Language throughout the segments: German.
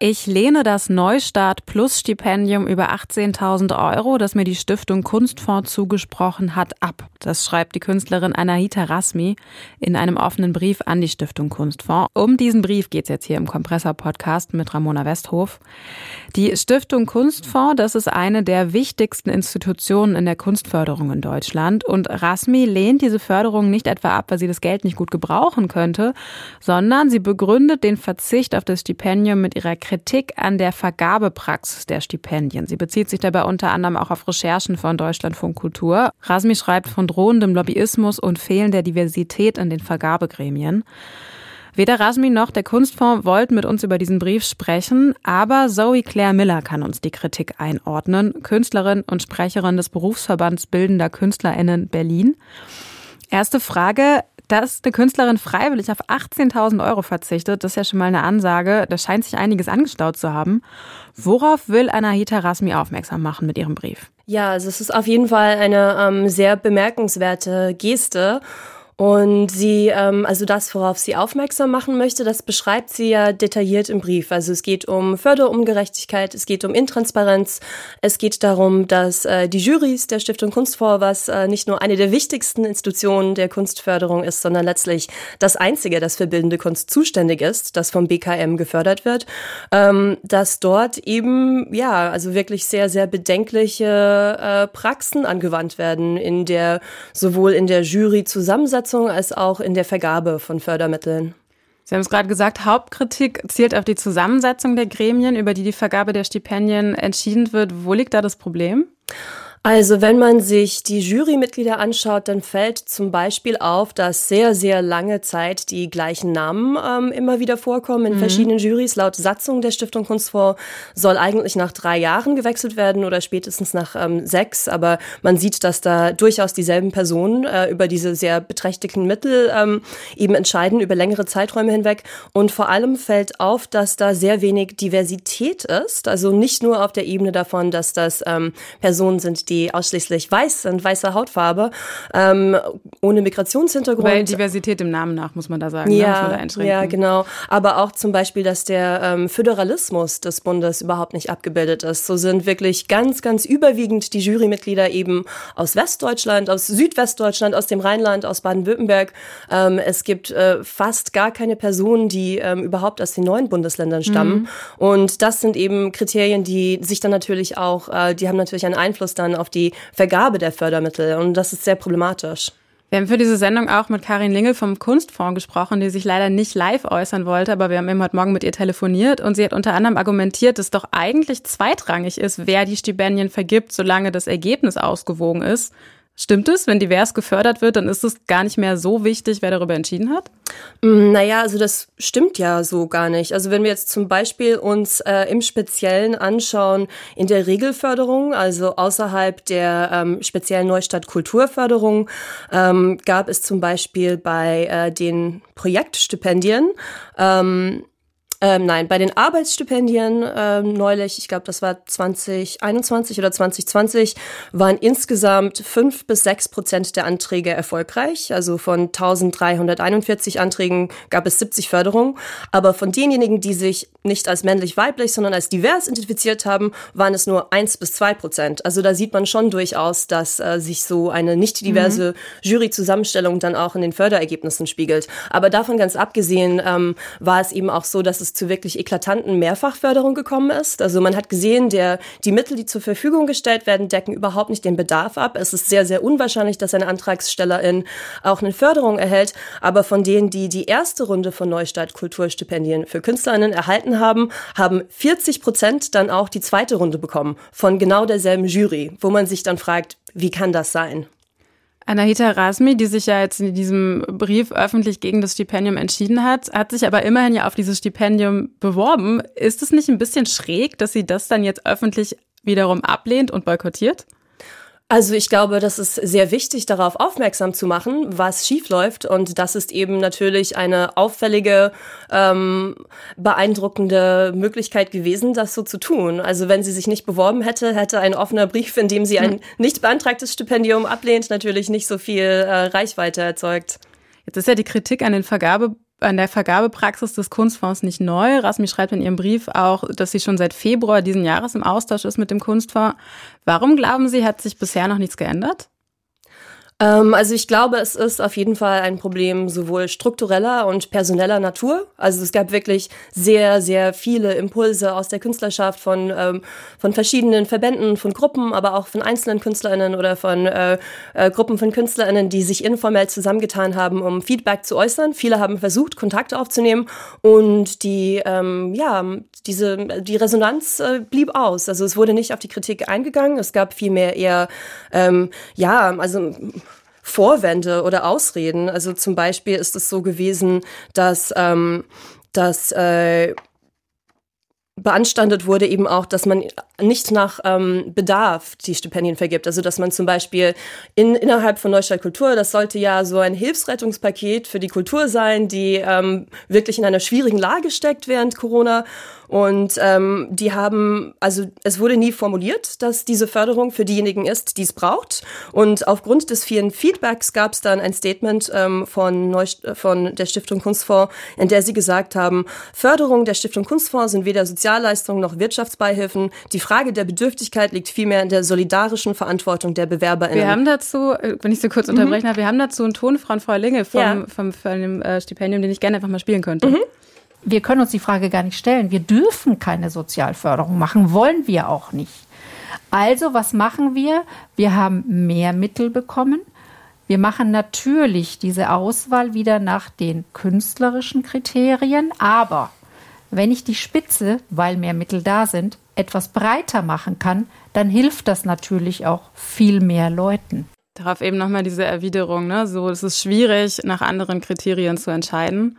ich lehne das Neustart Plus Stipendium über 18.000 Euro, das mir die Stiftung Kunstfonds zugesprochen hat, ab. Das schreibt die Künstlerin Anahita Rasmi in einem offenen Brief an die Stiftung Kunstfonds. Um diesen Brief geht es jetzt hier im Kompressor-Podcast mit Ramona Westhof. Die Stiftung Kunstfonds, das ist eine der wichtigsten Institutionen in der Kunstförderung in Deutschland. Und Rasmi lehnt diese Förderung nicht etwa ab, weil sie das Geld nicht gut gebrauchen könnte, sondern sie begründet den Verzicht auf das Stipendium mit ihrer Kritik an der Vergabepraxis der Stipendien. Sie bezieht sich dabei unter anderem auch auf Recherchen von Deutschlandfunk Kultur. Rasmi schreibt von drohendem Lobbyismus und fehlender Diversität in den Vergabegremien. Weder Rasmi noch der Kunstfonds wollten mit uns über diesen Brief sprechen, aber Zoe Claire Miller kann uns die Kritik einordnen, Künstlerin und Sprecherin des Berufsverbands Bildender KünstlerInnen Berlin. Erste Frage, dass eine Künstlerin freiwillig auf 18.000 Euro verzichtet, das ist ja schon mal eine Ansage. Da scheint sich einiges angestaut zu haben. Worauf will Anahita Rasmi aufmerksam machen mit ihrem Brief? Ja, also es ist auf jeden Fall eine ähm, sehr bemerkenswerte Geste. Und sie, ähm, also das, worauf sie aufmerksam machen möchte, das beschreibt sie ja detailliert im Brief. Also es geht um Förderungerechtigkeit, es geht um Intransparenz, es geht darum, dass äh, die Jurys der Stiftung Kunstfonds, was äh, nicht nur eine der wichtigsten Institutionen der Kunstförderung ist, sondern letztlich das einzige, das für bildende Kunst zuständig ist, das vom BKM gefördert wird, ähm, dass dort eben, ja, also wirklich sehr, sehr bedenkliche äh, Praxen angewandt werden in der, sowohl in der Jury-Zusammensetzung, Umsetzung als auch in der Vergabe von Fördermitteln. Sie haben es gerade gesagt, Hauptkritik zielt auf die Zusammensetzung der Gremien, über die die Vergabe der Stipendien entschieden wird. Wo liegt da das Problem? Also wenn man sich die Jurymitglieder anschaut, dann fällt zum Beispiel auf, dass sehr, sehr lange Zeit die gleichen Namen ähm, immer wieder vorkommen in mhm. verschiedenen Jurys. Laut Satzung der Stiftung Kunstfonds soll eigentlich nach drei Jahren gewechselt werden oder spätestens nach ähm, sechs. Aber man sieht, dass da durchaus dieselben Personen äh, über diese sehr beträchtlichen Mittel ähm, eben entscheiden, über längere Zeiträume hinweg. Und vor allem fällt auf, dass da sehr wenig Diversität ist. Also nicht nur auf der Ebene davon, dass das ähm, Personen sind, die die ausschließlich weiß sind, weiße Hautfarbe, ähm, ohne Migrationshintergrund. Weil Diversität im Namen nach, muss man da sagen. Ne? Ja, ne? ja genau. Aber auch zum Beispiel, dass der ähm, Föderalismus des Bundes überhaupt nicht abgebildet ist. So sind wirklich ganz, ganz überwiegend die Jurymitglieder eben aus Westdeutschland, aus Südwestdeutschland, aus dem Rheinland, aus Baden-Württemberg. Ähm, es gibt äh, fast gar keine Personen, die ähm, überhaupt aus den neuen Bundesländern stammen. Mhm. Und das sind eben Kriterien, die sich dann natürlich auch, äh, die haben natürlich einen Einfluss dann auf auf die Vergabe der Fördermittel. Und das ist sehr problematisch. Wir haben für diese Sendung auch mit Karin Lingel vom Kunstfonds gesprochen, die sich leider nicht live äußern wollte, aber wir haben eben heute Morgen mit ihr telefoniert und sie hat unter anderem argumentiert, dass doch eigentlich zweitrangig ist, wer die Stipendien vergibt, solange das Ergebnis ausgewogen ist. Stimmt es, wenn divers gefördert wird, dann ist es gar nicht mehr so wichtig, wer darüber entschieden hat? Mm, naja, also das stimmt ja so gar nicht. Also wenn wir jetzt zum Beispiel uns äh, im Speziellen anschauen, in der Regelförderung, also außerhalb der ähm, speziellen Neustadt Kulturförderung, ähm, gab es zum Beispiel bei äh, den Projektstipendien ähm, ähm, nein, bei den Arbeitsstipendien ähm, neulich, ich glaube, das war 2021 oder 2020, waren insgesamt fünf bis sechs Prozent der Anträge erfolgreich. Also von 1341 Anträgen gab es 70 Förderungen. Aber von denjenigen, die sich nicht als männlich-weiblich, sondern als divers identifiziert haben, waren es nur eins bis zwei Prozent. Also da sieht man schon durchaus, dass äh, sich so eine nicht diverse mhm. Juryzusammenstellung dann auch in den Förderergebnissen spiegelt. Aber davon ganz abgesehen ähm, war es eben auch so, dass es zu wirklich eklatanten Mehrfachförderung gekommen ist. Also man hat gesehen, der, die Mittel, die zur Verfügung gestellt werden, decken überhaupt nicht den Bedarf ab. Es ist sehr, sehr unwahrscheinlich, dass eine Antragstellerin auch eine Förderung erhält. Aber von denen, die die erste Runde von Neustart Kulturstipendien für KünstlerInnen erhalten haben, haben 40 Prozent dann auch die zweite Runde bekommen von genau derselben Jury, wo man sich dann fragt, wie kann das sein? Anahita Rasmi, die sich ja jetzt in diesem Brief öffentlich gegen das Stipendium entschieden hat, hat sich aber immerhin ja auf dieses Stipendium beworben. Ist es nicht ein bisschen schräg, dass sie das dann jetzt öffentlich wiederum ablehnt und boykottiert? Also ich glaube, das ist sehr wichtig, darauf aufmerksam zu machen, was schiefläuft. Und das ist eben natürlich eine auffällige, ähm, beeindruckende Möglichkeit gewesen, das so zu tun. Also wenn sie sich nicht beworben hätte, hätte ein offener Brief, in dem sie ein hm. nicht beantragtes Stipendium ablehnt, natürlich nicht so viel äh, Reichweite erzeugt. Jetzt ist ja die Kritik an den Vergabe an der Vergabepraxis des Kunstfonds nicht neu. Rasmi schreibt in ihrem Brief auch, dass sie schon seit Februar diesen Jahres im Austausch ist mit dem Kunstfonds. Warum glauben Sie, hat sich bisher noch nichts geändert? Ähm, also ich glaube, es ist auf jeden Fall ein Problem sowohl struktureller und personeller Natur. Also es gab wirklich sehr, sehr viele Impulse aus der Künstlerschaft von, ähm, von verschiedenen Verbänden, von Gruppen, aber auch von einzelnen KünstlerInnen oder von äh, äh, Gruppen von KünstlerInnen, die sich informell zusammengetan haben, um Feedback zu äußern. Viele haben versucht, Kontakt aufzunehmen und die, ähm, ja, diese, die Resonanz äh, blieb aus. Also es wurde nicht auf die Kritik eingegangen. Es gab vielmehr eher, ähm, ja, also Vorwände oder Ausreden. Also zum Beispiel ist es so gewesen, dass, ähm, dass äh, beanstandet wurde eben auch, dass man nicht nach ähm, Bedarf die Stipendien vergibt. Also dass man zum Beispiel in, innerhalb von Neustadt Kultur, das sollte ja so ein Hilfsrettungspaket für die Kultur sein, die ähm, wirklich in einer schwierigen Lage steckt während Corona. Und ähm, die haben, also es wurde nie formuliert, dass diese Förderung für diejenigen ist, die es braucht. Und aufgrund des vielen Feedbacks gab es dann ein Statement ähm, von, Neu von der Stiftung Kunstfonds, in der sie gesagt haben, Förderung der Stiftung Kunstfonds sind weder Sozialleistungen noch Wirtschaftsbeihilfen. Die Frage der Bedürftigkeit liegt vielmehr in der solidarischen Verantwortung der BewerberInnen. Wir haben dazu, äh, wenn ich so kurz unterbrechen mhm. darf, wir haben dazu einen Ton von Frau Linge vom, ja. vom, vom, vom äh, Stipendium, den ich gerne einfach mal spielen könnte. Mhm wir können uns die Frage gar nicht stellen. Wir dürfen keine Sozialförderung machen, wollen wir auch nicht. Also was machen wir? Wir haben mehr Mittel bekommen. Wir machen natürlich diese Auswahl wieder nach den künstlerischen Kriterien, aber wenn ich die Spitze, weil mehr Mittel da sind, etwas breiter machen kann, dann hilft das natürlich auch viel mehr Leuten. Darauf eben nochmal diese Erwiderung, ne? So, es ist schwierig, nach anderen Kriterien zu entscheiden.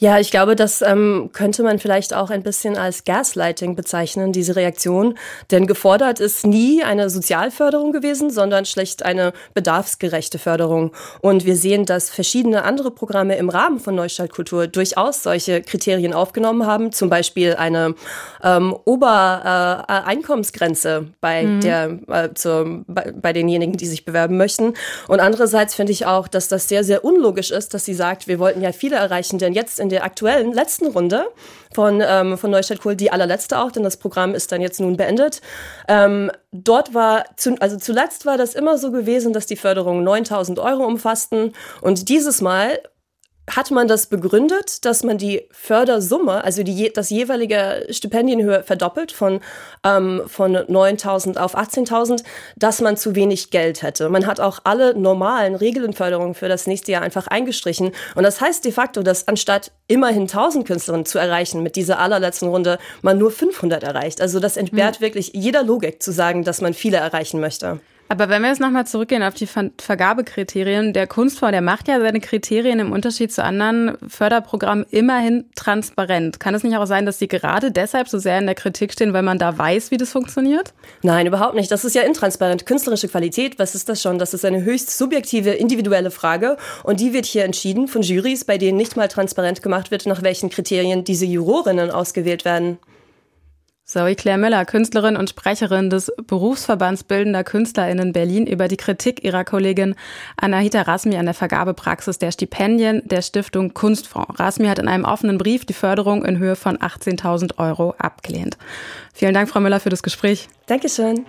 Ja, ich glaube, das ähm, könnte man vielleicht auch ein bisschen als Gaslighting bezeichnen, diese Reaktion. Denn gefordert ist nie eine Sozialförderung gewesen, sondern schlecht eine bedarfsgerechte Förderung. Und wir sehen, dass verschiedene andere Programme im Rahmen von Neustadt Kultur durchaus solche Kriterien aufgenommen haben. Zum Beispiel eine ähm, Obereinkommensgrenze äh, bei, mhm. der, äh, zur, bei, bei denjenigen, die sich bewerben möchten. Und andererseits finde ich auch, dass das sehr, sehr unlogisch ist, dass sie sagt, wir wollten ja viele erreichen, denn jetzt in in der aktuellen letzten Runde von, ähm, von Neustadt Kohl, die allerletzte auch, denn das Programm ist dann jetzt nun beendet. Ähm, dort war, zu, also zuletzt war das immer so gewesen, dass die Förderungen 9000 Euro umfassten und dieses Mal hat man das begründet, dass man die Fördersumme, also die, das jeweilige Stipendienhöhe verdoppelt von, ähm, von 9.000 auf 18.000, dass man zu wenig Geld hätte. Man hat auch alle normalen Regelnförderungen für das nächste Jahr einfach eingestrichen. Und das heißt de facto, dass anstatt immerhin 1.000 Künstlerinnen zu erreichen mit dieser allerletzten Runde, man nur 500 erreicht. Also das entbehrt mhm. wirklich jeder Logik zu sagen, dass man viele erreichen möchte. Aber wenn wir jetzt nochmal zurückgehen auf die Vergabekriterien, der Kunstfonds, der macht ja seine Kriterien im Unterschied zu anderen Förderprogrammen immerhin transparent. Kann es nicht auch sein, dass sie gerade deshalb so sehr in der Kritik stehen, weil man da weiß, wie das funktioniert? Nein, überhaupt nicht. Das ist ja intransparent. Künstlerische Qualität, was ist das schon? Das ist eine höchst subjektive, individuelle Frage und die wird hier entschieden von Jurys, bei denen nicht mal transparent gemacht wird, nach welchen Kriterien diese Jurorinnen ausgewählt werden. Zoe Claire Müller, Künstlerin und Sprecherin des Berufsverbands Bildender KünstlerInnen Berlin über die Kritik ihrer Kollegin Anahita Rasmi an der Vergabepraxis der Stipendien der Stiftung Kunstfonds. Rasmi hat in einem offenen Brief die Förderung in Höhe von 18.000 Euro abgelehnt. Vielen Dank, Frau Müller, für das Gespräch. Dankeschön.